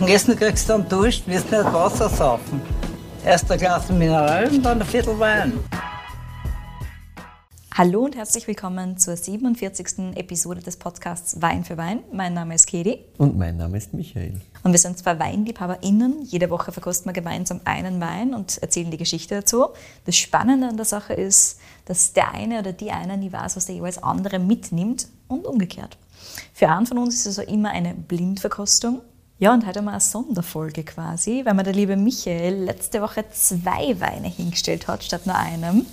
Und Essen kriegst du dann Dusch, wirst nicht Wasser saufen. Erst ein Glas Mineral und dann ein Viertel Wein. Hallo und herzlich willkommen zur 47. Episode des Podcasts Wein für Wein. Mein Name ist Kedi. Und mein Name ist Michael. Und wir sind zwei WeinliebhaberInnen. Jede Woche verkosten wir gemeinsam einen Wein und erzählen die Geschichte dazu. Das Spannende an der Sache ist, dass der eine oder die eine nie weiß, was der jeweils andere mitnimmt und umgekehrt. Für einen von uns ist es also immer eine Blindverkostung. Ja, und heute wir eine Sonderfolge quasi, weil mir der liebe Michael letzte Woche zwei Weine hingestellt hat, statt nur einem,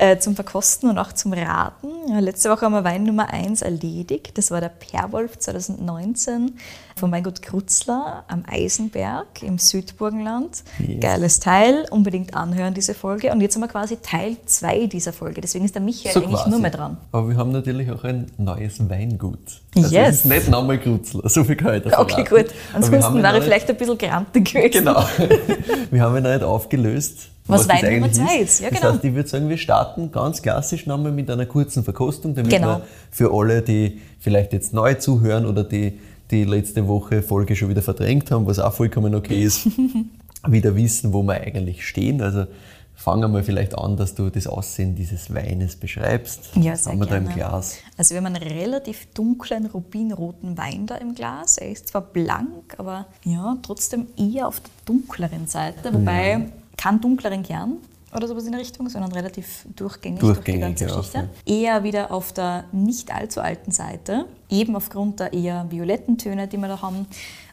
äh, zum Verkosten und auch zum Raten. Ja, letzte Woche haben wir Wein Nummer 1 erledigt. Das war der Perwolf 2019 von Weingut Krutzler am Eisenberg im Südburgenland. Yes. Geiles Teil, unbedingt anhören diese Folge. Und jetzt haben wir quasi Teil 2 dieser Folge. Deswegen ist der Michael So eigentlich quasi. nur mehr dran. Aber wir haben natürlich auch ein neues Weingut. Also Yes. Es ist nicht nochmal Krutzler, so viel kann ich da Okay, verraten. gut. Ansonsten wäre ich vielleicht ein bisschen grantig gewesen. Genau. wir haben ihn noch nicht aufgelöst. Was das Nummer eigentlich zwei ist. Ja, Das genau. heißt, ich würde sagen, wir starten ganz klassisch nochmal mit einer kurzen Verkostung, damit Genau. wir für alle, die vielleicht jetzt neu zuhören oder die die letzte Woche Folge schon wieder verdrängt haben, was auch vollkommen okay ist, wieder wissen, wo wir eigentlich stehen. Also fangen wir vielleicht an, dass du das Aussehen dieses Weines beschreibst. Ja, Was sehr haben wir gerne. da im Glas? Also wir haben einen relativ dunklen, rubinroten Wein da im Glas. Er ist zwar blank, aber ja, trotzdem eher auf der dunkleren Seite. Wobei kein dunkleren Kern oder sowas in der Richtung, sondern relativ durchgängig, durch die Durchgängig, ganze ja, Geschichte. okay. Eher wieder auf der nicht allzu alten Seite, eben aufgrund der eher violetten Töne, die wir da haben.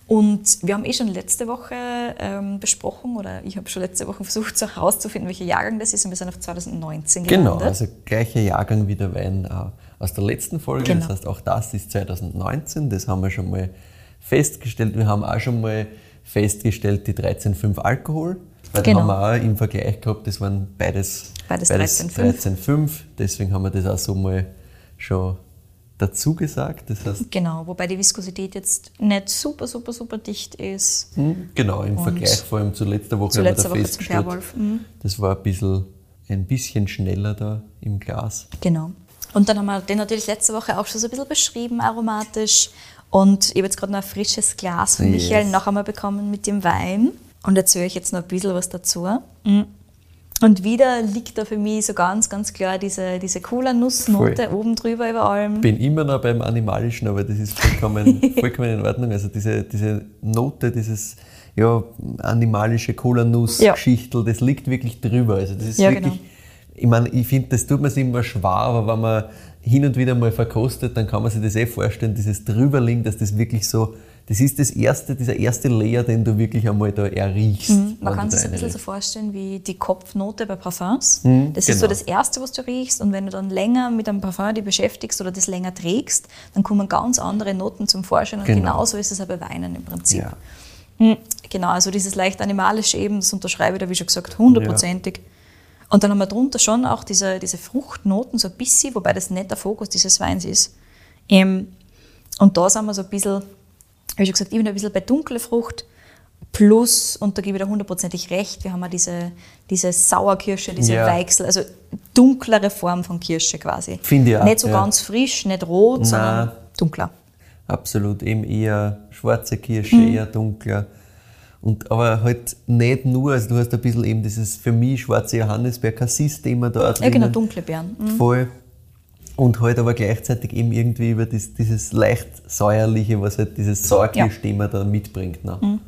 Und wir haben eh schon letzte Woche ähm, besprochen, oder ich habe schon letzte Woche versucht so herauszufinden, welcher Jahrgang das ist, und wir sind auf 2019 Genau, gelandet. also gleicher Jahrgang wie der Wein äh, aus der letzten Folge. Genau. Das heißt, auch das ist 2019. Das haben wir schon mal festgestellt. Wir haben auch schon mal festgestellt, die 13,5 Alkohol. Weil Genau. haben wir auch im Vergleich gehabt, das waren beides, Beides 13,5. 13,5. Deswegen haben wir das auch so mal schon dazu gesagt. Das heißt, Genau, wobei die Viskosität jetzt nicht super, super, super dicht ist. genau, im Vergleich vor allem zu letzter Woche Zu haben wir letzter da festgestellt. Mhm. das war ein bisschen, ein bisschen schneller da im Glas. Genau. Und dann haben wir den natürlich letzte Woche auch schon so ein bisschen beschrieben, aromatisch. Und ich habe jetzt gerade noch ein frisches Glas von Yes. Michael noch einmal bekommen mit dem Wein. Und erzähle ich jetzt noch ein bisschen was dazu. Mhm. Und wieder liegt da für mich so ganz, ganz klar diese, diese coole Nussnote Voll. oben drüber über allem. bin immer noch beim Animalischen, aber das ist vollkommen, vollkommen in Ordnung. Also diese, diese Note, dieses ja, animalische Cola-Nuss-Geschichtel, das liegt wirklich drüber. Also das ist Ja, wirklich, genau. ich meine, ich finde, das tut man sich immer schwer, aber wenn man hin und wieder mal verkostet, dann kann man sich das eh vorstellen, dieses Drüberliegen, dass das wirklich so, das ist das erste, dieser erste Layer, den du wirklich einmal da erriechst. Mhm. Man kann sich ein bisschen so vorstellen wie die Kopfnote bei Parfums. Mhm, das ist so genau. das Erste, was du riechst. Und wenn du dann länger mit einem Parfum dich beschäftigst oder das länger trägst, dann kommen ganz andere Noten zum Vorschein. Und Genau. genauso ist es auch bei Weinen im Prinzip. Ja. Mhm, Genau, also dieses leicht animalische eben, das unterschreibe ich da, wie schon gesagt, hundertprozentig. Und dann haben wir drunter schon auch diese, diese Fruchtnoten, so ein bisschen, wobei das nicht der Fokus dieses Weins ist. Ähm, und da sind wir so ein bisschen, wie schon gesagt, ich bin ein bisschen bei dunkler Frucht. Plus, und da gebe ich dir hundertprozentig recht, wir haben ja diese, diese Sauerkirsche, diese Ja. Weichsel, also dunklere Form von Kirsche quasi. Finde ich auch, Nicht so ja. ganz frisch, nicht rot, sondern dunkler. Absolut, eben eher schwarze Kirsche, Mhm. eher dunkler. Und, aber halt nicht nur, also du hast ein bisschen eben dieses für mich schwarze Johannisbeer-Cassis-Thema da Ja, genau, dunkle Beeren. Mhm. Voll. Und halt aber gleichzeitig eben irgendwie über das, dieses leicht säuerliche, was halt dieses Sauerkirsch-Thema da mitbringt. Ne?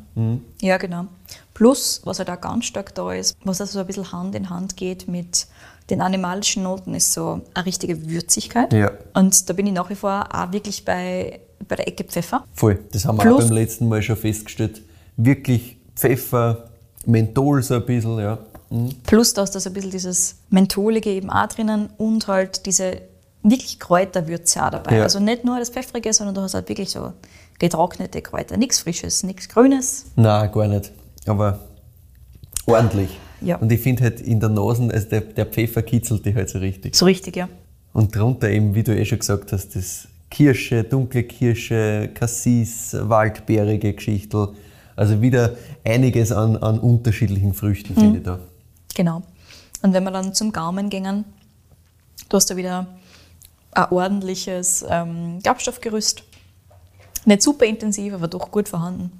Ja, genau. Plus, was halt auch ganz stark da ist, was also so ein bisschen Hand in Hand geht mit den animalischen Noten, ist so eine richtige Würzigkeit. Ja. Und da bin ich nach wie vor auch wirklich bei, bei der Ecke Pfeffer. Voll. Das haben wir Plus- auch beim letzten Mal schon festgestellt. Wirklich Pfeffer, Menthol so ein bisschen, ja. Mhm. Plus, da ist da so ein bisschen dieses Mentholige eben auch drinnen und halt diese wirklich Kräuterwürze auch dabei. Ja. Also nicht nur das Pfeffrige, sondern du hast halt wirklich so getrocknete Kräuter. Nichts Frisches, nichts Grünes. Nein, gar nicht. Aber ordentlich. Ja. Und ich finde halt in der Nase, also der, der Pfeffer kitzelt die halt so richtig. So richtig, ja. Und drunter eben, wie du eh schon gesagt hast, das Kirsche, dunkle Kirsche, Cassis, waldbeerige Geschichtel. Also wieder einiges an, an unterschiedlichen Früchten, finde ich da. Genau. Und wenn wir dann zum Gaumen gingen, du hast da wieder ein ordentliches ähm, Gerbstoffgerüst. Nicht super intensiv, aber doch gut vorhanden.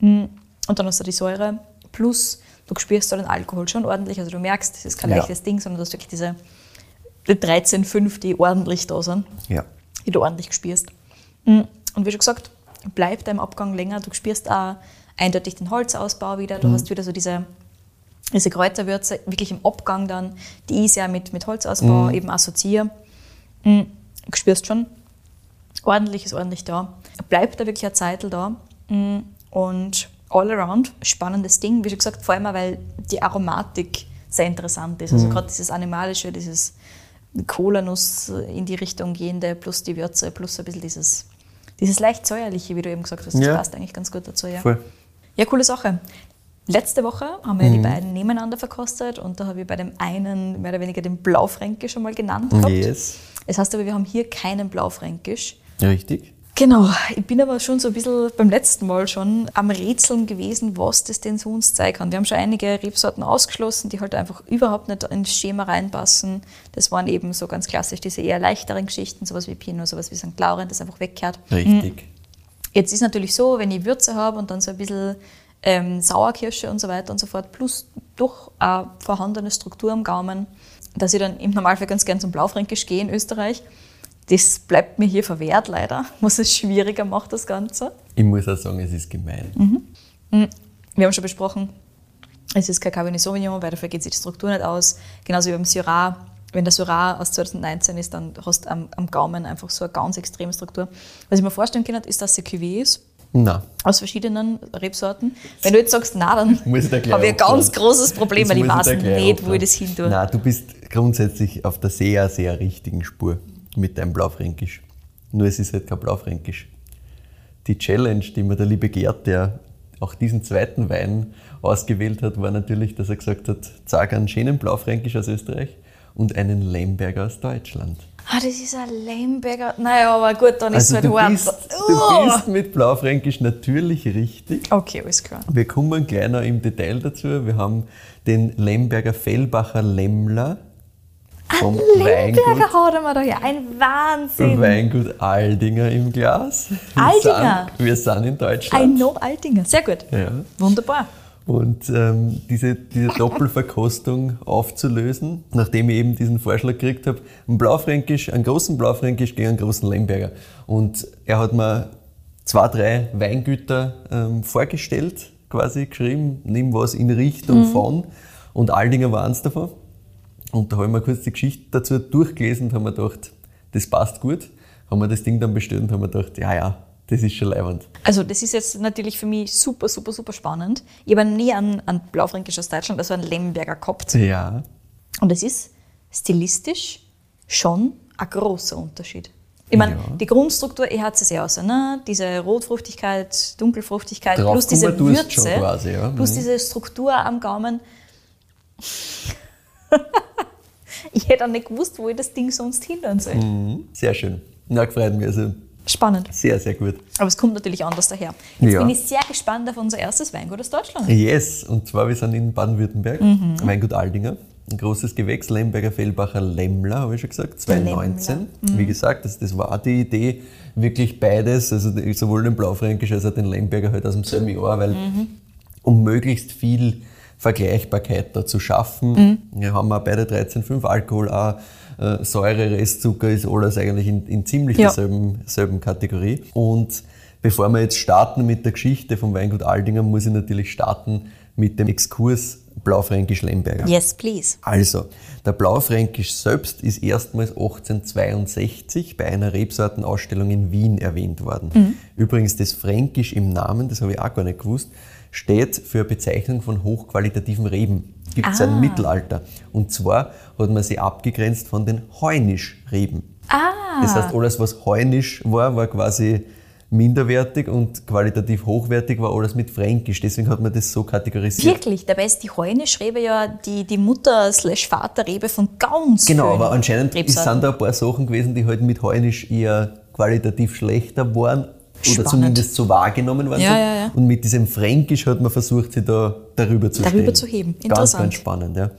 Und dann hast du die Säure plus du spürst da den Alkohol schon ordentlich. Also du merkst, das ist kein Ja. leichtes Ding, sondern du hast wirklich diese die 13,5, die ordentlich da sind, Ja. die du ordentlich spürst. Mm, Und wie schon gesagt, bleibt dein Abgang länger. Du spürst auch eindeutig den Holzausbau wieder. Du hast wieder so diese, diese Kräuterwürze wirklich im Abgang dann, die ich sehr mit, mit Holzausbau eben assoziiere. Mm, Du spürst schon, ordentlich ist ordentlich da. Bleibt da wirklich eine Zeit da. Mm, Und all around, spannendes Ding. Wie schon gesagt, vor allem auch, weil die Aromatik sehr interessant ist. Also gerade dieses Animalische, dieses Cola-Nuss in die Richtung gehende, plus die Würze, plus ein bisschen dieses, dieses leicht säuerliche, wie du eben gesagt hast. Das Ja. passt eigentlich ganz gut dazu. Ja. Voll. Ja, coole Sache. Letzte Woche haben wir ja die beiden nebeneinander verkostet und da habe ich bei dem einen mehr oder weniger den Blaufränkisch schon mal genannt gehabt. Yes. Das heißt aber, wir haben hier keinen Blaufränkisch. Richtig. Genau, ich bin aber schon so ein bisschen beim letzten Mal schon am Rätseln gewesen, was das denn so uns zeigen kann. Wir haben schon einige Rebsorten ausgeschlossen, die halt einfach überhaupt nicht ins Schema reinpassen. Das waren eben so ganz klassisch diese eher leichteren Geschichten, sowas wie Pinot, sowas wie St. Laurent, das einfach wegkehrt. Richtig. Jetzt ist natürlich so, wenn ich Würze habe und dann so ein bisschen ähm, Sauerkirsche und so weiter und so fort, plus doch eine vorhandene Struktur am Gaumen, dass ich dann im Normalfall ganz gern zum Blaufränkisch gehe in Österreich. Das bleibt mir hier verwehrt leider, was es schwieriger macht, das Ganze. Ich muss auch sagen, es ist gemein. Wir haben schon besprochen, es ist kein Cabernet Sauvignon, weil dafür geht sich die Struktur nicht aus. Genauso wie beim Syrah. Wenn der Syrah aus 2019 ist, dann hast du am, am Gaumen einfach so eine ganz extreme Struktur. Was ich mir vorstellen kann, ist, dass es Cuvée ist, Nein. aus verschiedenen Rebsorten. Wenn du jetzt sagst, na, dann ich habe ich ein ganz aufhören. großes Problem, weil ich weiß gleich nicht, wo ich das hin tue. Nein, du bist grundsätzlich auf der sehr, sehr richtigen Spur mit deinem Blaufränkisch. Nur es ist halt kein Blaufränkisch. Die Challenge, die mir der liebe Gerd, der auch diesen zweiten Wein ausgewählt hat, war natürlich, dass er gesagt hat, sag einen schönen Blaufränkisch aus Österreich und einen Lemberger aus Deutschland. Ah, das ist ein Lemberger. Naja, aber gut, dann ist Also es halt bist, hart. du bist mit Blaufränkisch natürlich richtig. Okay, alles klar. Wir kommen gleich noch im Detail dazu. Wir haben den Lemberger Fellbacher Lemmler vom Lemberger hat er mir da ja. Ein Wahnsinn. Weingut Aldinger im Glas. Wir Aldinger? Sind, wir sind in Ein Deutschland. No Altinger. Sehr gut. Ja. Wunderbar. Und ähm, diese, diese Doppelverkostung aufzulösen, nachdem ich eben diesen Vorschlag gekriegt habe, einen Blaufränkisch, einen großen Blaufränkisch gegen einen großen Lemberger. Und er hat mir zwei, drei Weingüter ähm, vorgestellt, quasi geschrieben, nimm was in Richtung von. Und Aldinger war eins davon. Und da habe ich mir kurz die Geschichte dazu durchgelesen und habe mir gedacht, das passt gut. Haben wir das Ding dann bestellt und haben mir gedacht, ja, ja, das ist schon leibend. Also das ist jetzt natürlich für mich super, super, super spannend. Ich habe nie einen, einen Blaufränkisch aus Deutschland, also einen Lemberger gehabt. Ja, Und es ist stilistisch schon ein großer Unterschied. Ich meine, Ja. die Grundstruktur, ich hatte es ja aus, ne? diese Rotfruchtigkeit, Dunkelfruchtigkeit, Drauf plus diese Würze, quasi, ja. plus Mhm. diese Struktur am Gaumen. ich hätte auch nicht gewusst, wo ich das Ding sonst hindern soll. sehr schön. Na, gefreut mich. Also Spannend. sehr, sehr gut. Aber es kommt natürlich anders daher. Jetzt Ja. bin ich sehr gespannt auf unser erstes Weingut aus Deutschland. Yes, und zwar wir sind in Baden-Württemberg, Mhm. Weingut Aldinger. Ein großes Gewächs, Lemberger Fellbacher Lemmler, habe ich schon gesagt, 2019. Lemmler. Wie gesagt, das, das war die Idee, wirklich beides, also sowohl den Blaufränkisch als auch den Lemberger halt aus dem selben Jahr, weil um möglichst viel Vergleichbarkeit da zu schaffen. Wir haben auch beide 13,5 Alkohol, auch äh, Säure, Restzucker ist alles eigentlich in, in ziemlich Ja. derselben selben Kategorie. Und bevor wir jetzt starten mit der Geschichte vom Weingut Aldinger, muss ich natürlich starten mit dem Exkurs Blaufränkisch Lemberger. Yes, please. Also, der Blaufränkisch selbst ist erstmals 1862 bei einer Rebsortenausstellung in Wien erwähnt worden. Übrigens, das Fränkisch im Namen, das habe ich auch gar nicht gewusst, steht für Bezeichnung von hochqualitativen Reben. Gibt es Ah. im Mittelalter. Und zwar hat man sie abgegrenzt von den Heunisch-Reben. Ah, Das heißt, alles, was heunisch war, war quasi minderwertig und qualitativ hochwertig war alles mit Fränkisch. Deswegen hat man das so kategorisiert. wirklich. Dabei ist die Heunischrebe ja die, die Mutter-Vaterrebe von ganz Genau, aber anscheinend sind da ein paar Sachen gewesen, die halt mit Heunisch eher qualitativ schlechter waren oder zumindest so wahrgenommen worden Ja, ja, ja. Und mit diesem Fränkisch hat man versucht, sie da darüber zu Darüber stellen. zu heben. Ganz, Interessant. ganz spannend, ja.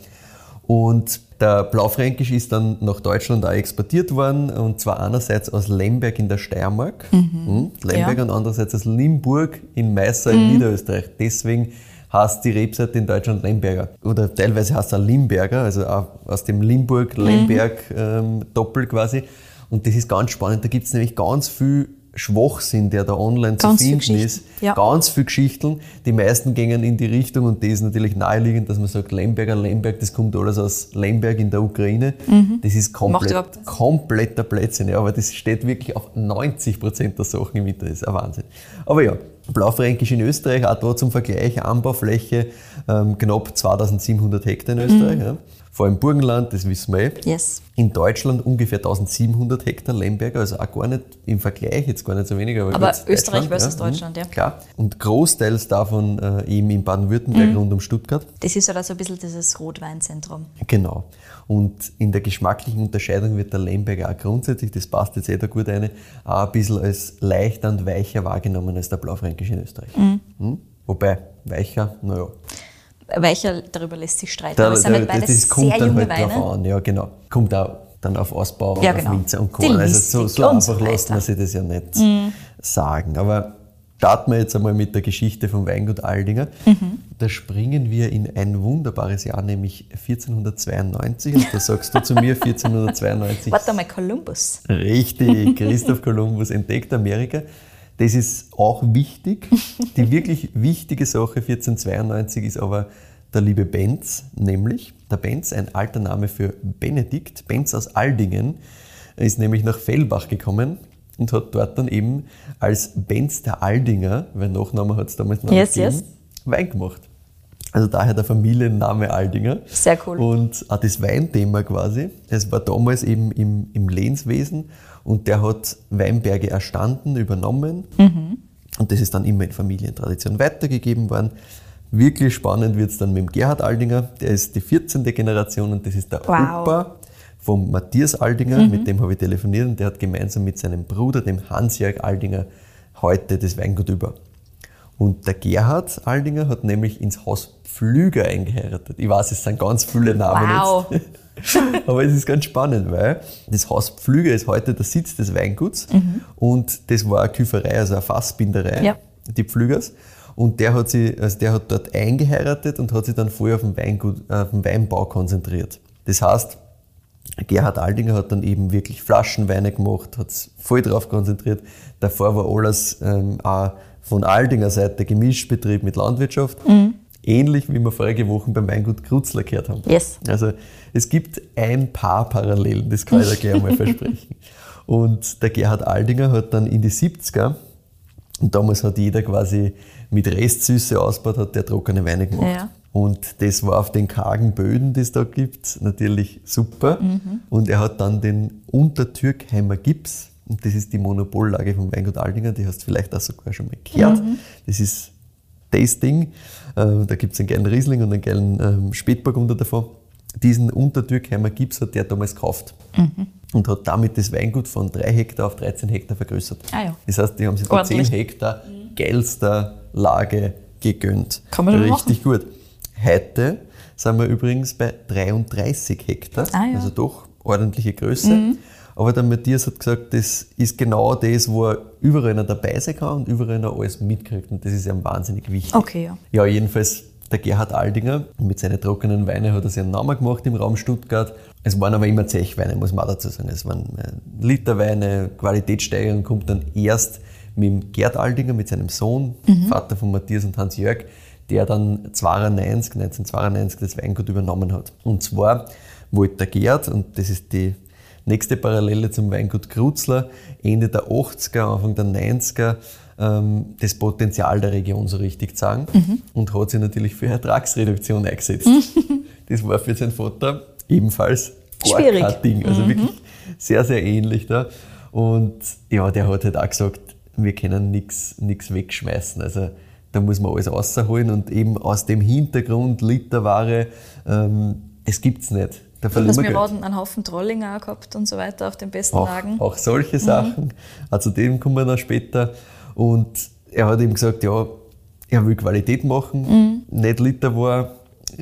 Und der Blaufränkisch ist dann nach Deutschland auch exportiert worden, und zwar einerseits aus Lemberg in der Steiermark, mhm. Lemberg, Ja. und andererseits aus Limburg in Meißer in Niederösterreich. Deswegen heißt die Rebsorte in Deutschland Lemberger. Oder teilweise heißt auch Limberger, also aus dem Limburg-Lemberg ähm, Doppel quasi. Und das ist ganz spannend. Da gibt es nämlich ganz viel Schwachsinn, der da online Ganz zu finden ist. Ja. Ganz viele Geschichten. Die meisten gingen in die Richtung und die ist natürlich naheliegend, dass man sagt, Lemberger, Lemberg, das kommt alles aus Lemberg in der Ukraine. Das ist komplett, kompletter Blödsinn. Ja, aber das steht wirklich auf 90 Prozent der Sachen im Internet. Das ist ein Wahnsinn. Aber ja, Blaufränkisch in Österreich, auch da zum Vergleich, Anbaufläche ähm, knapp 2700 Hektar in Österreich. Ja. Vor allem Burgenland, das wissen wir eh. Yes. In Deutschland ungefähr 1700 Hektar Lemberger, also auch gar nicht im Vergleich, jetzt gar nicht so wenig. Aber, Aber Österreich versus mhm, Deutschland, ja. Klar. Und großteils davon äh, eben in Baden-Württemberg rund um Stuttgart. Das ist halt also ein bisschen dieses Rotweinzentrum. Genau. Und in der geschmacklichen Unterscheidung wird der Lemberger auch grundsätzlich, das passt jetzt eh da gut rein, auch ein bisschen als leichter und weicher wahrgenommen als der Blaufränkisch in Österreich. Mhm. Wobei, weicher, naja. Weicher, darüber lässt sich streiten. Da, aber es sind da, halt beides das kommt sehr dann junge halt Weine. drauf an, ja genau. Kommt auch dann auf Ausbau, Ja, auf genau. Winzer und Co. Also so, so und so einfach lässt man sich das ja nicht sagen. Aber starten wir jetzt einmal mit der Geschichte vom Weingut Aldinger. Da springen wir in ein wunderbares Jahr, nämlich 1492. Und da sagst du zu mir 1492. Warte mal, Columbus. Richtig, Christoph Kolumbus entdeckt Amerika. Das ist auch wichtig. Die wirklich wichtige Sache 1492 ist aber der liebe Benz, nämlich der Benz, ein alter Name für Benedikt. Benz aus Aldingen ist nämlich nach Fellbach gekommen und hat dort dann eben als Benz der Aldinger, weil Nachname hat es damals noch Yes, gegeben, Wein gemacht. Also daher der Familienname Aldinger. Sehr cool. Und auch das Weinthema quasi. Es war damals eben im, im Lehnswesen und der hat Weinberge erstanden, übernommen. Und das ist dann immer in Familientradition weitergegeben worden. Wirklich spannend wird es dann mit dem Gerhard Aldinger. Der ist die 14. Generation und das ist der Wow. Opa vom Matthias Aldinger. Mit dem habe ich telefoniert und der hat gemeinsam mit seinem Bruder, dem Hans-Jörg Aldinger, heute das Weingut über. Und der Gerhard Aldinger hat nämlich ins Haus Pflüger eingeheiratet. Ich weiß, es sind ganz viele Namen Wow. jetzt. Aber es ist ganz spannend, weil das Haus Pflüger ist heute der Sitz des Weinguts und das war eine Küferei, also eine Fassbinderei, Ja. die Pflügers. Und der hat, sie, also der hat dort eingeheiratet und hat sich dann voll auf den, Weingut, auf den Weinbau konzentriert. Das heißt, Gerhard Aldinger hat dann eben wirklich Flaschenweine gemacht, hat es voll drauf konzentriert. Davor war alles ähm, auch von Aldinger Seite Gemischbetrieb mit Landwirtschaft. Ähnlich wie wir vorige Woche beim Weingut Krutzler gehört haben. Yes. Also es gibt ein paar Parallelen, das kann ich dir gleich einmal versprechen. Und der Gerhard Aldinger hat dann in die 70er, und damals hat jeder quasi mit Restsüße ausgebaut, hat der trockene Weine gemacht. Ja. Und das war auf den kargen Böden, die es da gibt, natürlich super. Und er hat dann den Untertürkheimer Gips, und das ist die Monopollage vom Weingut Aldinger, die hast du vielleicht auch sogar schon mal gehört. Das ist das Ding. Äh, Da gibt es einen geilen Riesling und einen geilen ähm, Spätburgunder davon. Diesen Untertürkheimer Gips hat der damals gekauft und hat damit das Weingut von 3 Hektar auf 13 Hektar vergrößert. Ah ja. Das heißt, die haben sich da 10 Ordentlich. Hektar geilster Lage gegönnt. Kann man Richtig gut. Heute sind wir übrigens bei 33 Hektar, Ah ja. also doch ordentliche Größe. Aber der Matthias hat gesagt, das ist genau das, wo er überall noch dabei sein kann und überall noch alles mitkriegt. Und das ist ihm wahnsinnig wichtig. Okay, ja. Ja, jedenfalls der Gerhard Aldinger mit seinen trockenen Weinen hat er sich einen Namen gemacht im Raum Stuttgart. Es waren aber immer Zechweine, muss man auch dazu sagen. Es waren äh, Literweine, Qualitätssteigerung kommt dann erst mit dem Gerd Aldinger, mit seinem Sohn, Vater von Matthias und Hans-Jörg, der dann 92, 1992 das Weingut übernommen hat. Und zwar wollte der Gerd, und das ist die nächste Parallele zum Weingut Krutzler, Ende der 80er, Anfang der 90er, ähm, das Potenzial der Region so richtig zeigen und hat sich natürlich für Ertragsreduktion eingesetzt. das war für seinen Vater ebenfalls Schwierig. Also wirklich sehr, sehr ähnlich da. Und ja, der hat halt auch gesagt, wir können nichts wegschmeißen. Also da muss man alles rausholen und eben aus dem Hintergrund Literware, ähm, es gibt's nicht. Da verlieren Dass wir wir einen Haufen Trollinger auch gehabt und so weiter auf den besten Auch, Lagen. auch solche Sachen. Auch zu dem kommen wir noch später. Und er hat ihm gesagt, ja, er will Qualität machen, nicht Literware.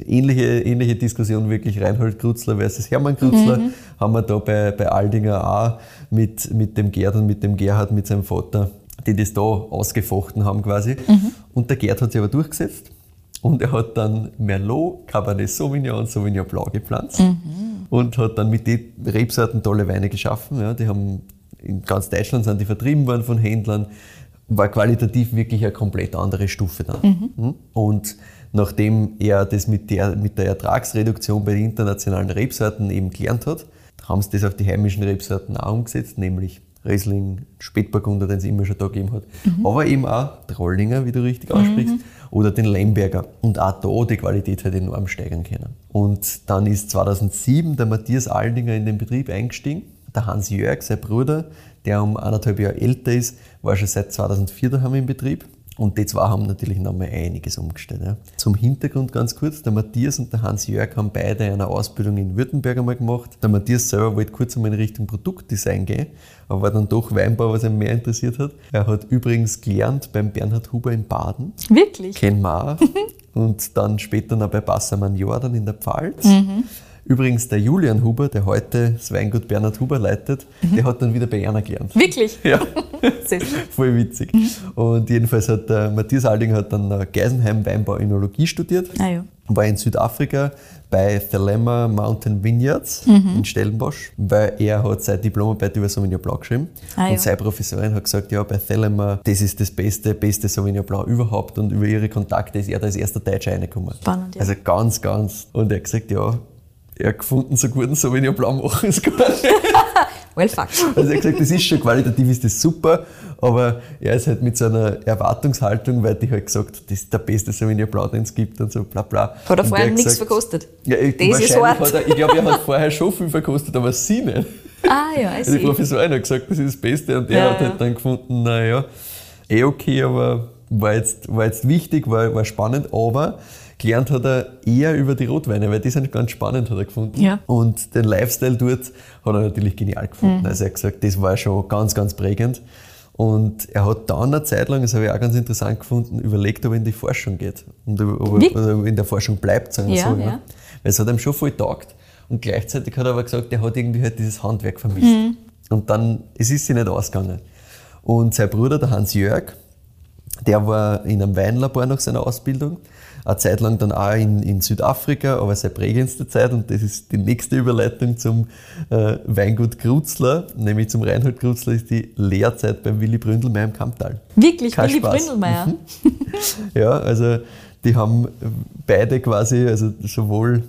ähnliche, ähnliche Diskussion wirklich Reinhold Krutzler versus Hermann Krutzler Mhm. haben wir da bei, bei Aldinger auch mit, mit dem Gerd und mit dem Gerhard, mit seinem Vater, die das da ausgefochten haben quasi. Mhm. Und der Gerd hat sich aber durchgesetzt und er hat dann Merlot, Cabernet Sauvignon und Sauvignon Blanc gepflanzt Mhm. und hat dann mit den Rebsorten tolle Weine geschaffen. Ja, die haben in ganz Deutschland sind die vertrieben worden von Händlern, war qualitativ wirklich eine komplett andere Stufe dann. Mhm. Und nachdem er das mit der, mit der Ertragsreduktion bei den internationalen Rebsorten eben gelernt hat, haben sie das auf die heimischen Rebsorten auch umgesetzt, nämlich Riesling, Spätburgunder, den es immer schon da gegeben hat, aber eben auch Trollinger, wie du richtig aussprichst, oder den Lemberger. Und auch da die Qualität hat enorm steigern können. Und dann ist 2007 der Matthias Aldinger in den Betrieb eingestiegen. Der Hans Jörg, sein Bruder, der um anderthalb Jahre älter ist, war schon seit 2004 daheim im Betrieb. Und die zwei haben natürlich nochmal einiges umgestellt. Ja. Zum Hintergrund ganz kurz, der Matthias und der Hans-Jörg haben beide eine Ausbildung in Württemberg einmal gemacht. Der Matthias selber wollte kurz einmal in Richtung Produktdesign gehen, aber war dann doch Weinbau, was ihn mehr interessiert hat. Er hat übrigens gelernt beim Bernhard Huber in Baden, Wirklich? kennen wir auch. und dann später noch bei Bassermann Jordan in der Pfalz. Übrigens der Julian Huber, der heute das Weingut Bernhard Huber leitet, der hat dann wieder bei Erna gelernt. Wirklich? Ja. Sehr schön. Voll witzig. Und jedenfalls hat der Matthias Aldinger hat dann äh, Geisenheim Weinbau Önologie studiert, Ah ja. war in Südafrika bei Thelema Mountain Vineyards in Stellenbosch, weil er hat seine Diplomarbeit über Sauvignon Blanc geschrieben. Ah ja. und seine Professorin hat gesagt, ja, bei Thelema, das ist das beste, beste Sauvignon Blanc überhaupt und über ihre Kontakte ist er da als erster Deutscher reingekommen. Spannend, ja. Also ganz, ganz. Und er hat gesagt, ja, er hat gefunden, so guten Sauvignon Blanc machen gar nicht. Well, fuck. Also er hat gesagt, das ist schon qualitativ ist das super, aber er ist halt mit so einer Erwartungshaltung, weil die halt gesagt, das ist der beste Sauvignon Blanc, den es gibt und so bla bla. Hat er vorher nichts gesagt- verkostet? Ja, ich, wahrscheinlich Sorte. hat er, ich glaube, er hat vorher schon viel verkostet, aber sie nicht. Ah ja, Also die see. Professorin hat gesagt, das ist das Beste und er Ja, hat ja. halt dann gefunden, naja, eh okay, aber war jetzt, war jetzt wichtig, war, war spannend, aber gelernt hat er eher über die Rotweine, weil die sind ganz spannend, hat er gefunden. Ja. Und den Lifestyle dort hat er natürlich genial Mhm. gefunden. Also er hat gesagt, das war schon ganz, ganz prägend. Und er hat dann eine Zeit lang, das habe ich auch ganz interessant gefunden, überlegt, ob er in die Forschung geht. Und ob er, in der Forschung bleibt, sagen wir Ja, so. ja. Weil es hat ihm schon voll taugt. Und gleichzeitig hat er aber gesagt, er hat irgendwie halt dieses Handwerk vermisst. Und dann, es ist sich nicht ausgegangen. Und sein Bruder, der Hans Jörg, der war in einem Weinlabor nach seiner Ausbildung, eine Zeit lang dann auch in, in Südafrika, aber seine prägendste Zeit, und das ist die nächste Überleitung zum äh, Weingut Krutzler, nämlich zum Reinhold Krutzler, ist die Lehrzeit beim Willy Bründelmeier im Kamptal. Wirklich, Kein Willi Spaß. Bründelmeier. Ja, also die haben beide quasi, also sowohl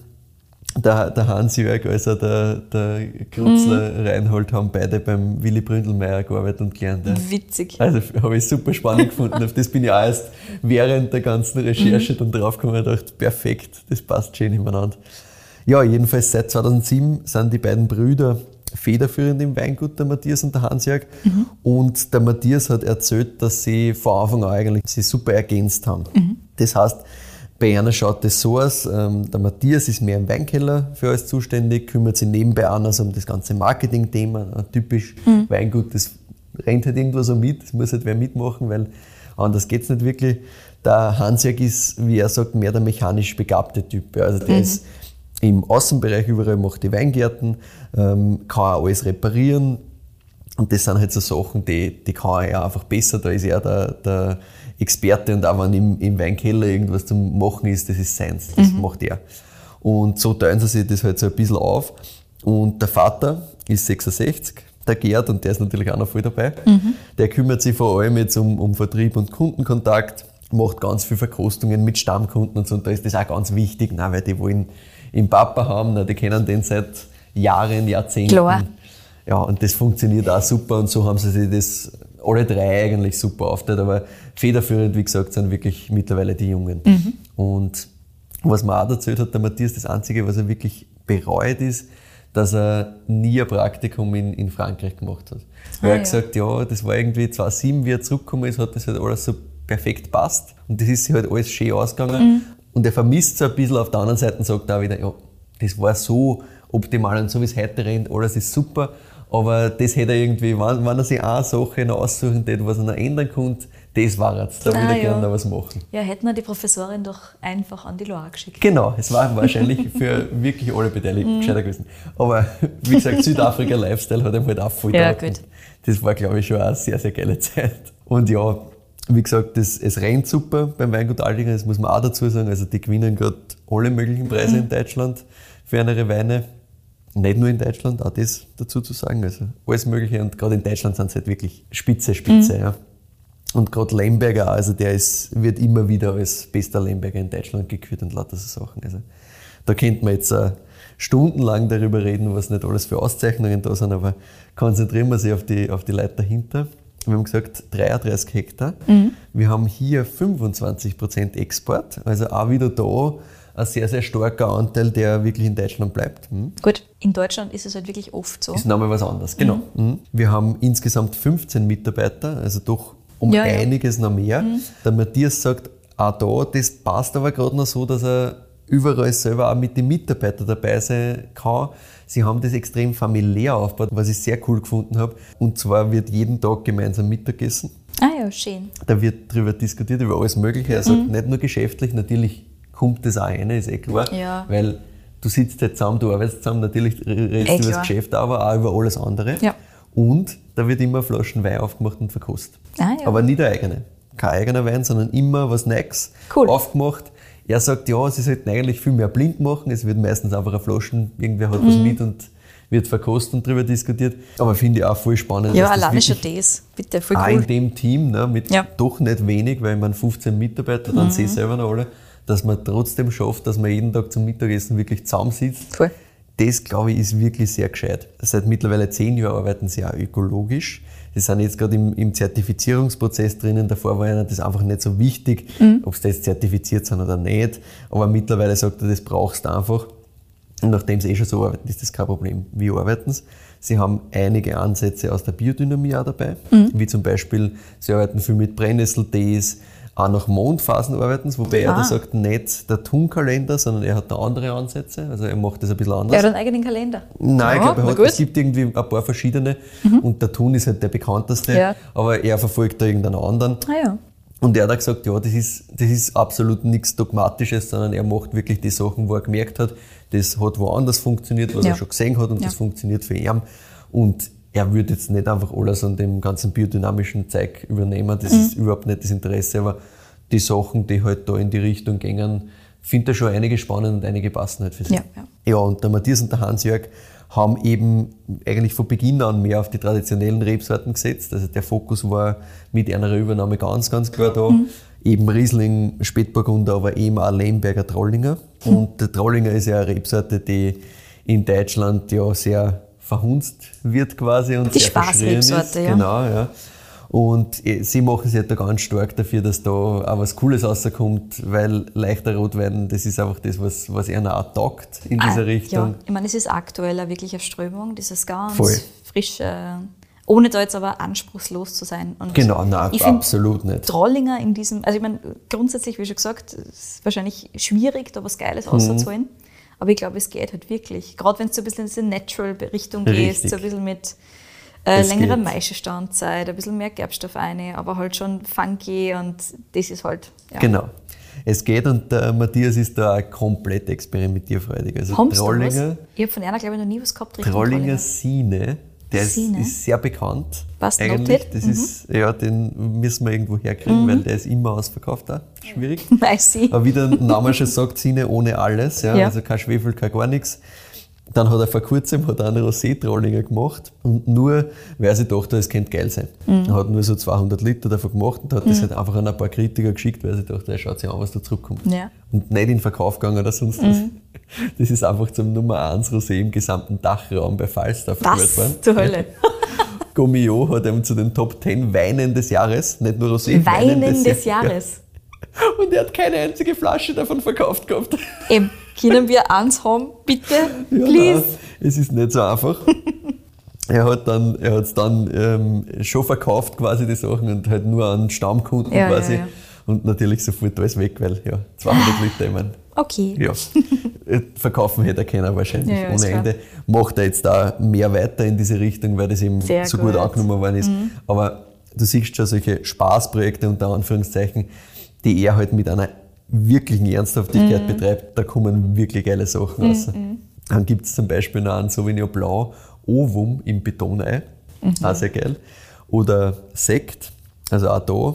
der, der Hans-Jörg als auch der, der Krutzler Reinhold haben beide beim Willy Bründelmeier gearbeitet und gelernt. Ja. Witzig. Also habe ich super spannend gefunden. Auf das bin ich auch erst während der ganzen Recherche dann draufgekommen und gedacht, perfekt, das passt schön nebeneinander. Ja, jedenfalls seit 2007 sind die beiden Brüder federführend im Weingut, der Matthias und der Hans-Jörg. Und der Matthias hat erzählt, dass sie von Anfang an eigentlich sie super ergänzt haben. Das heißt, bei einer schaut das so aus, ähm, der Matthias ist mehr im Weinkeller für alles zuständig, kümmert sich nebenbei anders um das ganze Marketing-Thema. Typisch Weingut, das rennt halt irgendwo so mit, das muss halt wer mitmachen, weil anders geht es nicht wirklich. Der Hansjörg ist, wie er sagt, mehr der mechanisch begabte Typ. Also der ist im Außenbereich überall, macht die Weingärten, ähm, kann auch alles reparieren, und das sind halt so Sachen, die, die kann er einfach besser. Da ist er der, der Experte und auch wenn im, im Weinkeller irgendwas zum Machen ist, das ist seins. Das macht er. Und so teilen sie sich das halt so ein bisschen auf. Und der Vater ist 66, der Gerd, und der ist natürlich auch noch voll dabei. Der kümmert sich vor allem jetzt um, um Vertrieb und Kundenkontakt, macht ganz viel Verkostungen mit Stammkunden und so. Und da ist das auch ganz wichtig, nein, weil die wollen den Papa haben, na, die kennen den seit Jahren, Jahrzehnten. Klar. Ja, und das funktioniert auch super und so haben sie sich das alle drei eigentlich super aufgeteilt. Aber federführend, wie gesagt, sind wirklich mittlerweile die Jungen. Und was mir auch erzählt hat, der Matthias, das Einzige, was er wirklich bereut ist, dass er nie ein Praktikum in, in Frankreich gemacht hat. Weil Ah, er ja. gesagt ja, das war irgendwie 2007, wie er zurückgekommen ist, hat das halt alles so perfekt passt. Und das ist halt alles schön ausgegangen. Und er vermisst so ein bisschen. Auf der anderen Seite sagt er auch wieder, ja, das war so optimal und so wie es heute rennt, alles ist super. Aber das hätte er irgendwie, wenn, wenn er sich eine Sache noch aussuchen würde, was er noch ändern könnte, das war jetzt. Da würde Ah, er gerne ja. noch was machen. Ja, hätten wir die Professorin doch einfach an die Loire geschickt. Genau, es war wahrscheinlich für wirklich alle Beteiligten Mhm. gescheiter gewesen. Aber wie gesagt, Südafrika-Lifestyle hat ihm halt auch voll Ja, gut. Das war, glaube ich, schon eine sehr, sehr geile Zeit. Und ja, wie gesagt, das, es rennt super beim Weingut Aldinger, das muss man auch dazu sagen. Also die gewinnen gerade alle möglichen Preise Mhm. in Deutschland für ihre Weine. Nicht nur in Deutschland, auch das dazu zu sagen. Also alles Mögliche. Und gerade in Deutschland sind sie halt wirklich Spitze, Spitze. Mhm. Ja. Und gerade Lemberger also der ist, wird immer wieder als bester Lemberger in Deutschland gekürt und lauter so Sachen. Also da könnte man jetzt äh, stundenlang darüber reden, was nicht alles für Auszeichnungen da sind, aber konzentrieren wir sich auf die, auf die Leute dahinter. Wir haben gesagt 33 Hektar. Wir haben hier 25% Export, also auch wieder da ein sehr, sehr starker Anteil, der wirklich in Deutschland bleibt. Hm? Gut, in Deutschland ist es halt wirklich oft so. Ist nochmal was anderes, genau. Mhm. Wir haben insgesamt 15 Mitarbeiter, also doch um Ja, ja. einiges noch mehr. Der Matthias sagt, auch da, das passt aber gerade noch so, dass er überall selber auch mit den Mitarbeitern dabei sein kann. Sie haben das extrem familiär aufgebaut, was ich sehr cool gefunden habe. Und zwar wird jeden Tag gemeinsam Mittagessen. Ah ja, schön. Da wird darüber diskutiert, über alles Mögliche. Er sagt, nicht nur geschäftlich, natürlich kommt das auch rein, ist eh klar. Ja. Weil du sitzt halt zusammen, du arbeitest zusammen, natürlich redest Eh du über das. Geschäft, aber auch über alles andere. Ja. Und da wird immer Flaschen Wein aufgemacht und verkostet. Ah, ja. Aber nie der eigene. Kein eigener Wein, sondern immer was Neues Cool. aufgemacht. Er sagt, ja, sie sollten eigentlich viel mehr blind machen. Es wird meistens einfach eine Flaschen, irgendwer hat was Mhm. mit und wird verkostet und darüber diskutiert. Aber finde ich auch voll spannend. Ja, alleine schon das. Bitte, voll auch cool. in dem Team, ne, mit Ja. Mhm. doch nicht wenig, weil man 15 Mitarbeiter, dann sehe ich selber noch alle, dass man trotzdem schafft, dass man jeden Tag zum Mittagessen wirklich zusammensitzt. Voll. Das, glaube ich, ist wirklich sehr gescheit. Seit mittlerweile zehn Jahren arbeiten sie auch ökologisch. Sie sind jetzt gerade im, im Zertifizierungsprozess drinnen. Davor war ihnen das einfach nicht so wichtig, Mhm. ob sie jetzt zertifiziert sind oder nicht. Aber mittlerweile sagt er, das brauchst du einfach. Und nachdem sie eh schon so arbeiten, ist das kein Problem. Wie arbeiten sie? Sie haben einige Ansätze aus der Biodynamie auch dabei, wie zum Beispiel, sie arbeiten viel mit Brennnesseltees, auch nach Mondphasen arbeiten wobei er da Ah. sagt, nicht der Thun-Kalender, sondern er hat da andere Ansätze, also er macht das ein bisschen anders. Er hat einen eigenen Kalender. Nein, ich Ja, glaube, er hat, es gibt irgendwie ein paar verschiedene und der Thun ist halt der bekannteste, Ja. aber er verfolgt da irgendeinen anderen. Ah ja. Und er hat auch gesagt, ja, das ist, das ist absolut nichts Dogmatisches, sondern er macht wirklich die Sachen, wo er gemerkt hat, das hat woanders funktioniert, was Ja. er schon gesehen hat und das funktioniert für ihn. Und er würde jetzt nicht einfach alles an dem ganzen biodynamischen Zeug übernehmen, das Mhm. ist überhaupt nicht das Interesse, aber die Sachen, die halt da in die Richtung gingen, findet er schon einige spannend und einige passen halt für sie. Ja, ja. Ja, und der Matthias und der Hans-Jörg haben eben eigentlich von Beginn an mehr auf die traditionellen Rebsorten gesetzt. Also der Fokus war mit einer Übernahme ganz, ganz klar da. Eben Riesling, Spätburgunder, aber eben auch Lemberger Trollinger. Und der Trollinger ist ja eine Rebsorte, die in Deutschland ja sehr verhunzt wird quasi und Die sehr. Spaßrebsorte, ja. Genau, ja. Und eh, sie machen sich halt da ganz stark dafür, dass da auch was Cooles rauskommt, weil leichter Rotwein, das ist einfach das, was, was ihnen auch taugt in dieser Ah, Richtung. Ja, ich meine, es ist aktuell eine wirkliche Strömung, dieses ganz Voll. frische, ohne da jetzt aber anspruchslos zu sein. Und Genau, nein, ich absolut nicht. Trollinger in diesem, also ich meine, grundsätzlich, wie schon gesagt, es ist wahrscheinlich schwierig, da was Geiles Mhm. rauszuholen. Aber ich glaube, es geht halt wirklich. Gerade wenn du so ein bisschen in diese Natural-Richtung gehst, so ein bisschen mit äh, längerer. Maischestandzeit, ein bisschen mehr Gerbstoff rein, aber halt schon funky und das ist halt. Ja. Genau. Es geht und der Matthias ist da auch komplett experimentierfreudig. Also? Trollinger, Ich habe von einer, glaube ich, noch nie was gehabt. Richtung Trollinger Sine, der ist, ist sehr bekannt. Was, eigentlich. Das Mhm. ist, ja, den müssen wir irgendwo herkriegen, weil der ist immer ausverkauft da. Schwierig. I see. Aber wie der Name schon sagt, Sine ohne alles, ja, Ja. also kein Schwefel, kein gar nichts. Dann hat er vor kurzem hat er einen Rosé-Trollinger gemacht und nur, weil sie dachte, es könnte geil sein. Mhm. Er hat nur so 200 Liter davon gemacht und hat das halt einfach an ein paar Kritiker geschickt, weil sie dachte, er schaut sich an, was da zurückkommt. Ja. Und nicht in den Verkauf gegangen oder sonst was. Das ist einfach zum Nummer 1 Rosé im gesamten Dachraum bei Falstaff gewählt worden. Was zur Hölle? Gomio hat ihm zu den Top 10 Weinen des Jahres, nicht nur Rosé, Weinen des Jahr- Jahres. Ja. Und er hat keine einzige Flasche davon verkauft gehabt. Eben, können wir eins haben, bitte? Ja, Please? nein, es ist nicht so einfach. er hat dann, er hat's dann ähm, schon verkauft quasi die Sachen und halt nur an Stammkunden Ja, quasi. ja, und natürlich sofort alles weg, weil ja, 200 Liter, ich meine, Okay. ja, verkaufen hätte er können wahrscheinlich Ja, ja, ohne. Ende. Macht er jetzt da mehr weiter in diese Richtung, weil das eben Sehr so gut, gut. Mhm. angenommen worden ist. Aber du siehst schon solche Spaßprojekte unter Anführungszeichen, die er halt mit einer wirklichen Mhm. Ernsthaftigkeit betreibt, da kommen wirklich geile Sachen raus. Dann gibt es zum Beispiel noch einen Sauvignon Blanc Ovum im Betonei, Mhm. auch sehr geil. Oder Sekt, also auch da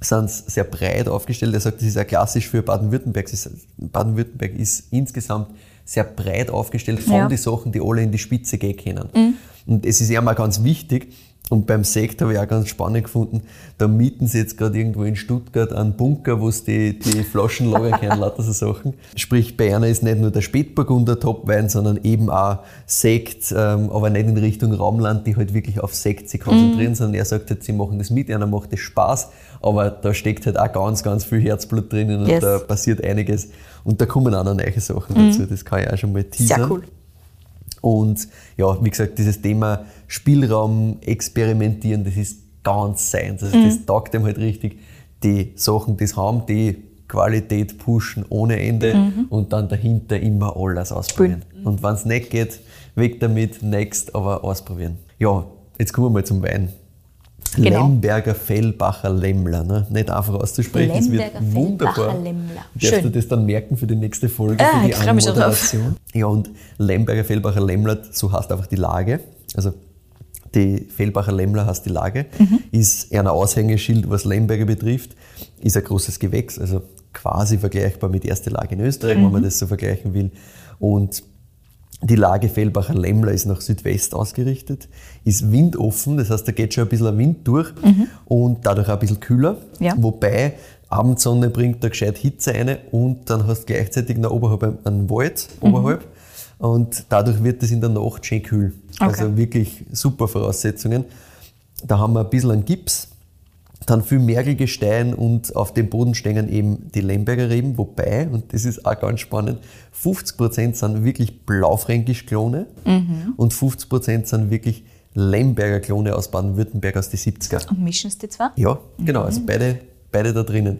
sind sie sehr breit aufgestellt. Er sagt, das ist ja klassisch für Baden-Württemberg. Baden-Württemberg ist insgesamt sehr breit aufgestellt von Ja. den Sachen, die alle in die Spitze gehen können. Und es ist ja mal ganz wichtig, und beim Sekt habe ich auch ganz spannend gefunden, da mieten sie jetzt gerade irgendwo in Stuttgart einen Bunker, wo sie die, die Flaschen lagern können, lauter so Sachen. Sprich, bei einer ist nicht nur der Spätburgunder Topwein, sondern eben auch Sekt, ähm, aber nicht in Richtung Raumland, die halt wirklich auf Sekt sich konzentrieren, sondern er sagt halt, sie machen das mit, einer macht das Spaß, aber da steckt halt auch ganz, ganz viel Herzblut drinnen und Yes. da passiert einiges. Und da kommen auch noch neue Sachen dazu, das kann ich auch schon mal teasern. Sehr cool. Und ja, wie gesagt, dieses Thema Spielraum experimentieren, das ist ganz seins. Also das taugt ihm halt richtig. Die Sachen, die es haben, die Qualität pushen ohne Ende und dann dahinter immer alles ausprobieren. Und wenn es nicht geht, weg damit, next, aber ausprobieren. Ja, jetzt kommen wir mal zum Wein. Genau. Lemberger Fellbacher Lemmler, ne? nicht einfach auszusprechen, es wird wunderbar. Darfst du das dann merken für die nächste Folge, Ah, für die. Anmoderation? Ja, und Lemberger Fellbacher Lemmler, so heißt einfach die Lage. Also die Fellbacher Lemmler heißt die Lage, Mhm. ist eher ein Aushängeschild, was Lemberger betrifft, ist ein großes Gewächs, also quasi vergleichbar mit erste Lage in Österreich, wenn Mhm. man das so vergleichen will. Und die Lage Fellbacher Lemmler ist nach Südwest ausgerichtet, ist windoffen, das heißt, da geht schon ein bisschen Wind durch und dadurch auch ein bisschen kühler. Mhm. Ja. Wobei Abendsonne bringt da gescheit Hitze rein und dann hast du gleichzeitig noch oberhalb einen Wald, Mhm. oberhalb. Und dadurch wird es in der Nacht schön kühl. Okay. Also wirklich super Voraussetzungen. Da haben wir ein bisschen einen Gips, dann viel Mergelgestein und auf dem Boden stehen eben die Lemberger Reben, wobei, und das ist auch ganz spannend, 50% sind wirklich Blaufränkisch Klone Mhm. und 50% sind wirklich Lemberger Klone aus Baden-Württemberg aus den 70er. Und mischen es die zwei? Ja, genau, also beide, beide da drinnen.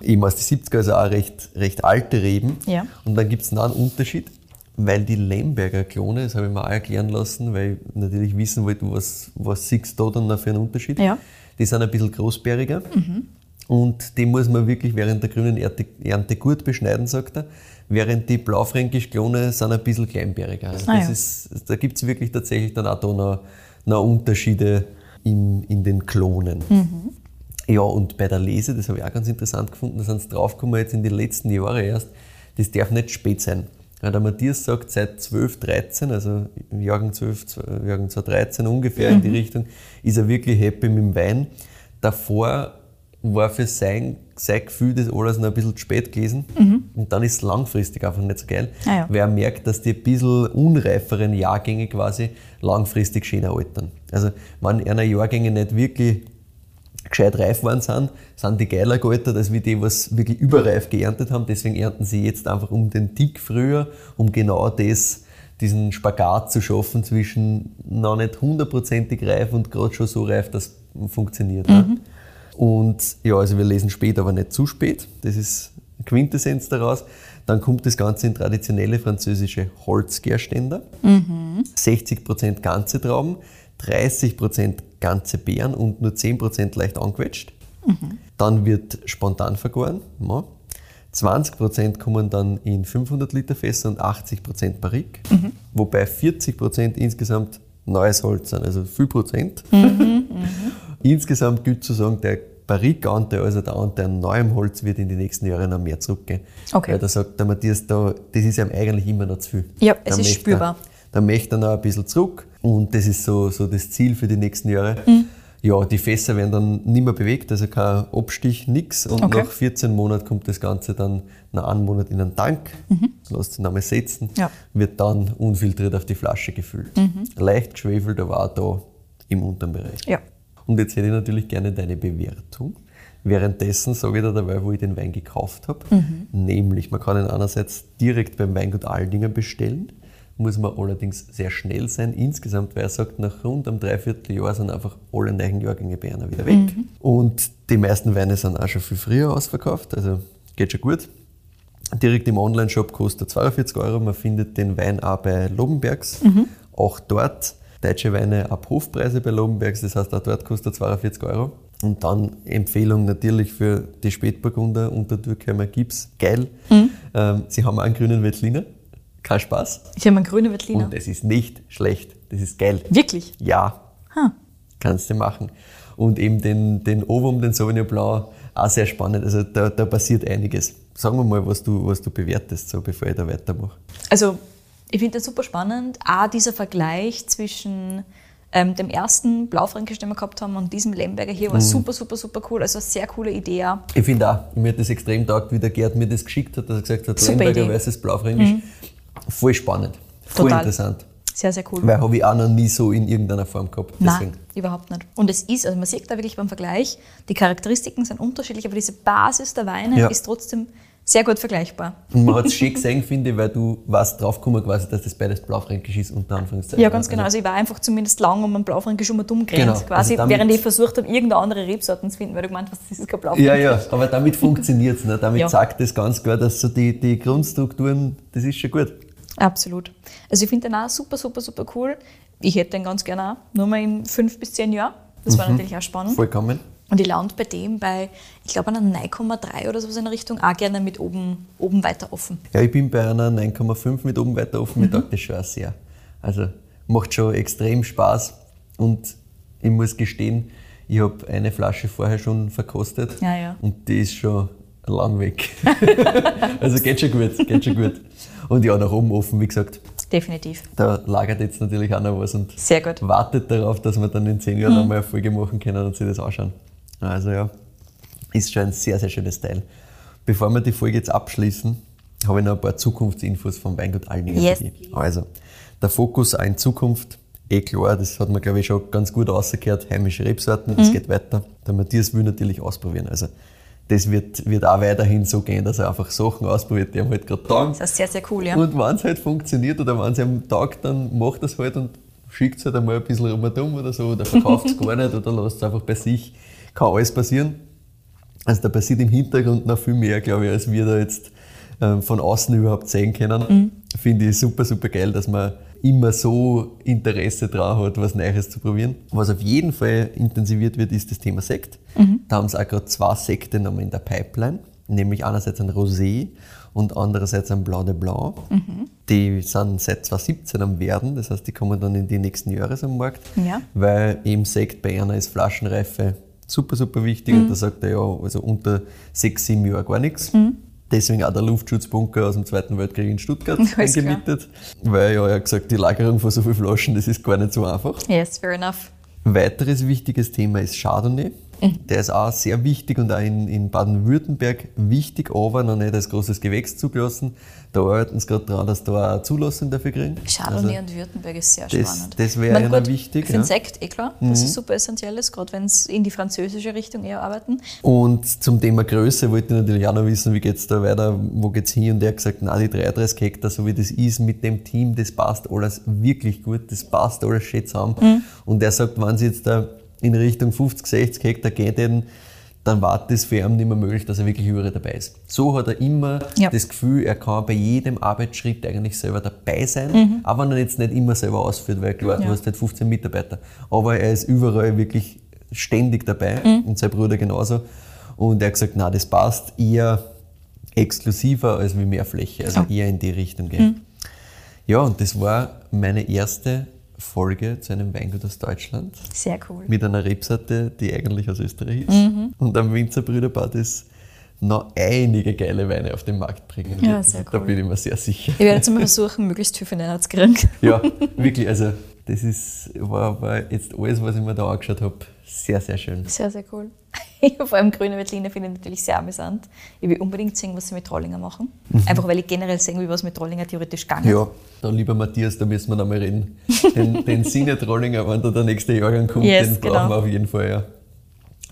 Eben aus den 70er, also auch recht, recht alte Reben. Ja. Und dann gibt es noch einen Unterschied, weil die Lemberger Klone, das habe ich mir auch erklären lassen, weil ich natürlich wissen wollte, was, was siehst du da dann für einen Unterschied. Ja. Die sind ein bisschen großbäriger und die muss man wirklich während der grünen Ernte, Ernte gut beschneiden, sagt er. Während die Blaufränkisch-Klone sind ein bisschen kleinbäriger. Also Ah, ja. ist, da gibt es wirklich tatsächlich dann auch da noch, noch Unterschiede im, in den Klonen. Ja, und bei der Lese, das habe ich auch ganz interessant gefunden, da sind sie draufgekommen jetzt in den letzten Jahren erst, das darf nicht spät sein. Ja, der Matthias sagt, seit 12, 13, also im Jahrgang 12, zw- Jahrgang 2013 ungefähr in die Richtung, ist er wirklich happy mit dem Wein. Davor war für sein, sein Gefühl das alles noch ein bisschen zu spät gewesen. Und dann ist es langfristig einfach nicht so geil, Ah ja. weil er merkt, dass die ein bisschen unreiferen Jahrgänge quasi langfristig schöner altern. Also wenn einer Jahrgänge nicht wirklich gescheit reif worden sind, sind die geiler gealtert, als wie die, was wirklich überreif geerntet haben. Deswegen ernten sie jetzt einfach um den Tick früher, um genau das, diesen Spagat zu schaffen zwischen noch nicht hundertprozentig reif und gerade schon so reif, dass es funktioniert. Ne? Und ja, also wir lesen spät, aber nicht zu spät. Das ist Quintessenz daraus. Dann kommt das Ganze in traditionelle französische Holzgärständer. 60% ganze Trauben, 30% ganze Beeren und nur 10% leicht angequetscht. Dann wird spontan vergoren. Ja. 20% kommen dann in 500 Liter Fässer und 80% Barrique. Wobei 40% insgesamt neues Holz sind, also viel Prozent. Insgesamt gilt zu sagen, der Barrique-Anteil, also der Anteil an neuem Holz, wird in die nächsten Jahre noch mehr zurückgehen. Okay. Weil da sagt der Matthias, da, das ist ihm eigentlich immer noch zu viel. Ja, es Da ist spürbar. Er, da möchte er noch ein bisschen zurück und das ist so, so das Ziel für die nächsten Jahre. Mhm. Ja, die Fässer werden dann nicht mehr bewegt, also kein Abstich, nix. Und Okay. nach 14 Monaten kommt das Ganze dann nach einem Monat in einen Tank, lässt sich einmal setzen, Mhm. Ja. Mhm. wird dann unfiltriert auf die Flasche gefüllt. Leicht geschwefelt, aber auch da im unteren Bereich. Ja. Und jetzt hätte ich natürlich gerne deine Bewertung. Währenddessen sage ich dir dabei, wo ich den Wein gekauft habe. Mhm. Nämlich, man kann ihn einerseits direkt beim Weingut Aldinger bestellen, muss man allerdings sehr schnell sein. Insgesamt, weil er sagt, nach rund einem Dreivierteljahr sind einfach alle neuen Jahrgänge bei einer wieder weg. Und Die meisten Weine sind auch schon viel früher ausverkauft, also geht schon gut. Direkt im Online-Shop kostet er 42 Euro. Man findet den Wein auch bei Lobenbergs. Auch dort deutsche Weine ab Hofpreise bei Lobenbergs, das heißt auch dort kostet er 42 Euro. Und dann Empfehlung natürlich für die Spätburgunder unter Durkheimer Gips. Geil. Ähm, sie haben auch einen grünen Veltliner. Kein Spaß. Ich habe einen grünen Veltliner. Und es ist nicht schlecht. Das ist geil. Wirklich? Ja. Kannst du machen. Und eben den, den Ovum, den Sauvignon Blanc, auch sehr spannend. Also da, da passiert einiges. Sagen wir mal, was du, was du bewertest, so bevor ich da weitermache. Also, ich finde das super spannend. Auch dieser Vergleich zwischen ähm, dem ersten Blaufränkisch, den wir gehabt haben, und diesem Lemberger hier war super, super, super cool. Also, eine sehr coole Idee. Ich finde auch, mir hat das extrem taugt, wie der Gerd mir das geschickt hat, dass er gesagt hat, Super Lemberger Idee. versus Blaufränkisch. Voll spannend. Voll Total. interessant. Sehr, sehr cool. Weil habe ich auch noch nie so in irgendeiner Form gehabt. Deswegen. Nein, überhaupt nicht. Und es ist, also man sieht da wirklich beim Vergleich, die Charakteristiken sind unterschiedlich, aber diese Basis der Weine Ja. ist trotzdem sehr gut vergleichbar. Und man hat es schön gesehen, finde ich, weil du warst draufgekommen, quasi, dass das beides Blaufränkisch ist, unter Anführungszeichen. Ja, ganz genau. Also ich war einfach zumindest lang um einen Blaufränkisch um und Genau. quasi, Also während ich versucht habe, irgendeine andere Rebsorten zu finden, weil du gemeint hast, das ist kein Blaufränkisch. Ja, ja, aber damit funktioniert es. Ne? Damit Ja. sagt es ganz klar, dass so die, die Grundstrukturen, das ist schon gut. Absolut. Also ich finde den auch super, super, super cool. Ich hätte den ganz gerne auch, nur mal in fünf bis zehn Jahren. Das Mhm. war natürlich auch spannend. Vollkommen. Und ich lande bei dem bei, ich glaube, einer 9,3 oder sowas in der Richtung, auch gerne mit oben, oben weiter offen. Ja, ich bin bei einer 9,5 mit oben weiter offen. Mhm. Mir taugt das schon sehr. Also macht schon extrem Spaß. Und ich muss gestehen, ich habe eine Flasche vorher schon verkostet. Ja, ja. Und die ist schon lang weg. also geht schon gut, geht schon gut. Und ja, nach oben offen, wie gesagt. Definitiv. Da lagert jetzt natürlich auch noch was und Sehr gut. wartet darauf, dass wir dann in zehn Jahren einmal eine Folge machen können und sich das anschauen. Also ja, ist schon ein sehr, sehr schönes Teil. Bevor wir die Folge jetzt abschließen, habe ich noch ein paar Zukunftsinfos vom Weingut Alninger Yes. Also, der Fokus in Zukunft, eh klar, das hat man glaube ich schon ganz gut rausgehört, heimische Rebsorten, das geht weiter. Der Matthias will natürlich ausprobieren. Also, das wird, wird auch weiterhin so gehen, dass er einfach Sachen ausprobiert, die ihm halt gerade taugen. Das ist sehr, sehr cool, ja. Und wenn es halt funktioniert oder wenn es am Tag, dann macht es halt und schickt es halt einmal ein bisschen rumherum oder so oder verkauft es gar nicht oder lasst es einfach bei sich. Kann alles passieren. Also da passiert im Hintergrund noch viel mehr, glaube ich, als wir da jetzt von außen überhaupt sehen können. Finde ich super, super geil, dass man immer so Interesse daran hat, was Neues zu probieren. Was auf jeden Fall intensiviert wird, ist das Thema Sekt. Da haben sie auch gerade zwei Sekte noch mal in der Pipeline, nämlich einerseits ein Rosé und andererseits ein Blanc de Blanc. Die sind seit 2017 am Werden, das heißt, die kommen dann in die nächsten Jahre am Markt, Ja. weil im Sekt bei einer ist Flaschenreife super, super wichtig und da sagt er ja, also unter sechs, sieben Jahren gar nichts. Deswegen auch der Luftschutzbunker aus dem Zweiten Weltkrieg in Stuttgart Alles klar. eingemietet, weil ja, hat gesagt, die Lagerung von so vielen Flaschen, das ist gar nicht so einfach. Yes, fair enough. Weiteres wichtiges Thema ist Chardonnay. Der ist auch sehr wichtig und auch in, in Baden-Württemberg wichtig, aber noch nicht als großes Gewächs zugelassen. Da arbeiten sie gerade dran, dass da eine Zulassung dafür kriegen. Chardonnay Also, und Württemberg ist sehr das- spannend. das wäre einer gut, wichtig, Für den ja. Mhm. Sekt, eh klar, das ist super essentiell gerade wenn es in die französische Richtung eher arbeiten. Und zum Thema Größe wollte ich natürlich auch noch wissen, wie geht es da weiter, wo geht es hin? Und er hat gesagt, na die 33 Hektar, so wie das ist mit dem Team, das passt alles wirklich gut, das passt alles schön zusammen. Mhm. Und er sagt, wenn sie jetzt da in Richtung 50, 60 Hektar gehen, würden, dann war das für ihn nicht mehr möglich, dass er wirklich überall dabei ist. So hat er immer Ja. das Gefühl, er kann bei jedem Arbeitsschritt eigentlich selber dabei sein, auch wenn er jetzt nicht immer selber ausführt, weil klar, du Mhm. Ja. hast halt 15 Mitarbeiter. Aber er ist überall wirklich ständig dabei Mhm. und sein Bruder genauso. Und er hat gesagt, na, das passt eher exklusiver als wie mehr Fläche, also eher in die Richtung gehen. Mhm. Ja, und das war meine erste Folge zu einem Weingut aus Deutschland Sehr cool. mit einer Rebsorte, die eigentlich aus Österreich ist. Mhm. Und am Winzerbrüderbad ist noch einige geile Weine auf den Markt bringen. Ja, sehr Da cool. bin ich mir sehr sicher. Ich werde jetzt mal versuchen, möglichst viel von denen zu kriegen. Ja, wirklich, also das ist, war, war jetzt alles, was ich mir da angeschaut habe, sehr, sehr schön. Sehr, sehr cool. Vor allem grüne Veltliner finde ich natürlich sehr amüsant. Ich will unbedingt sehen, was sie mit Trollinger machen. Einfach weil ich generell sehen will, was mit Trollinger theoretisch gegangen Mhm. Ja, da lieber Matthias, da müssen wir noch mal reden. Den, den Sine Trollinger, wenn da der nächste Jahrgang kommt, Yes, den brauchen genau. wir auf jeden Fall, ja.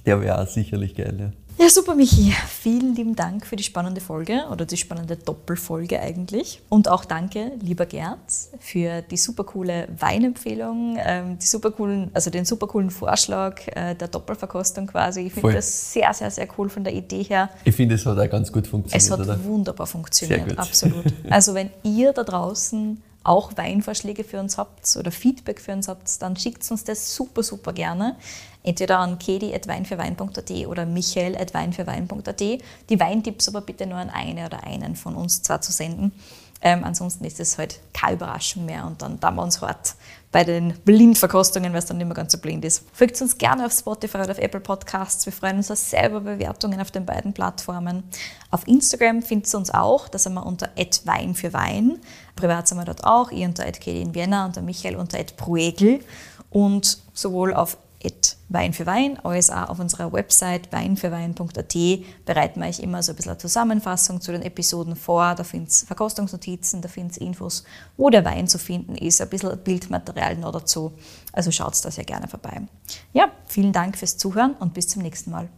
Der wäre auch sicherlich geil, ja. Ja, super, Michi. Vielen lieben Dank für die spannende Folge oder die spannende Doppelfolge eigentlich. Und auch danke, lieber Gerd, für die super coole Weinempfehlung, ähm, die super coolen, also den super coolen Vorschlag äh, der Doppelverkostung quasi. Ich finde das sehr, sehr, sehr cool von der Idee her. Ich finde, es hat auch ganz gut funktioniert. Es hat oder? wunderbar funktioniert, absolut. Also wenn ihr da draußen auch Weinvorschläge für uns habt oder Feedback für uns habt, dann schickt uns das super, super gerne. Entweder an kedi.weinfürwein.at oder michael.weinfürwein.at. Die Weintipps aber bitte nur an eine oder einen von uns zwar zu senden. Ähm, ansonsten ist es halt keine Überraschung mehr und dann da wir uns hart bei den Blindverkostungen, weil es dann nicht mehr ganz so blind ist. Folgt uns gerne auf Spotify oder auf Apple Podcasts. Wir freuen uns auch selber Bewertungen auf den beiden Plattformen. Auf Instagram findet ihr uns auch, da sind wir unter Wein für Wein. Privat sind wir dort auch, ihr unter in Vienna und der Michael unter Bruegel. Und sowohl auf Wein für Wein, als auch auf unserer Website weinfürwein.at bereiten wir euch immer so ein bisschen eine Zusammenfassung zu den Episoden vor. Da findet ihr Verkostungsnotizen, da findet ihr Infos, wo der Wein zu finden ist, ein bisschen Bildmaterial noch dazu. Also schaut da sehr gerne vorbei. Ja, vielen Dank fürs Zuhören und bis zum nächsten Mal.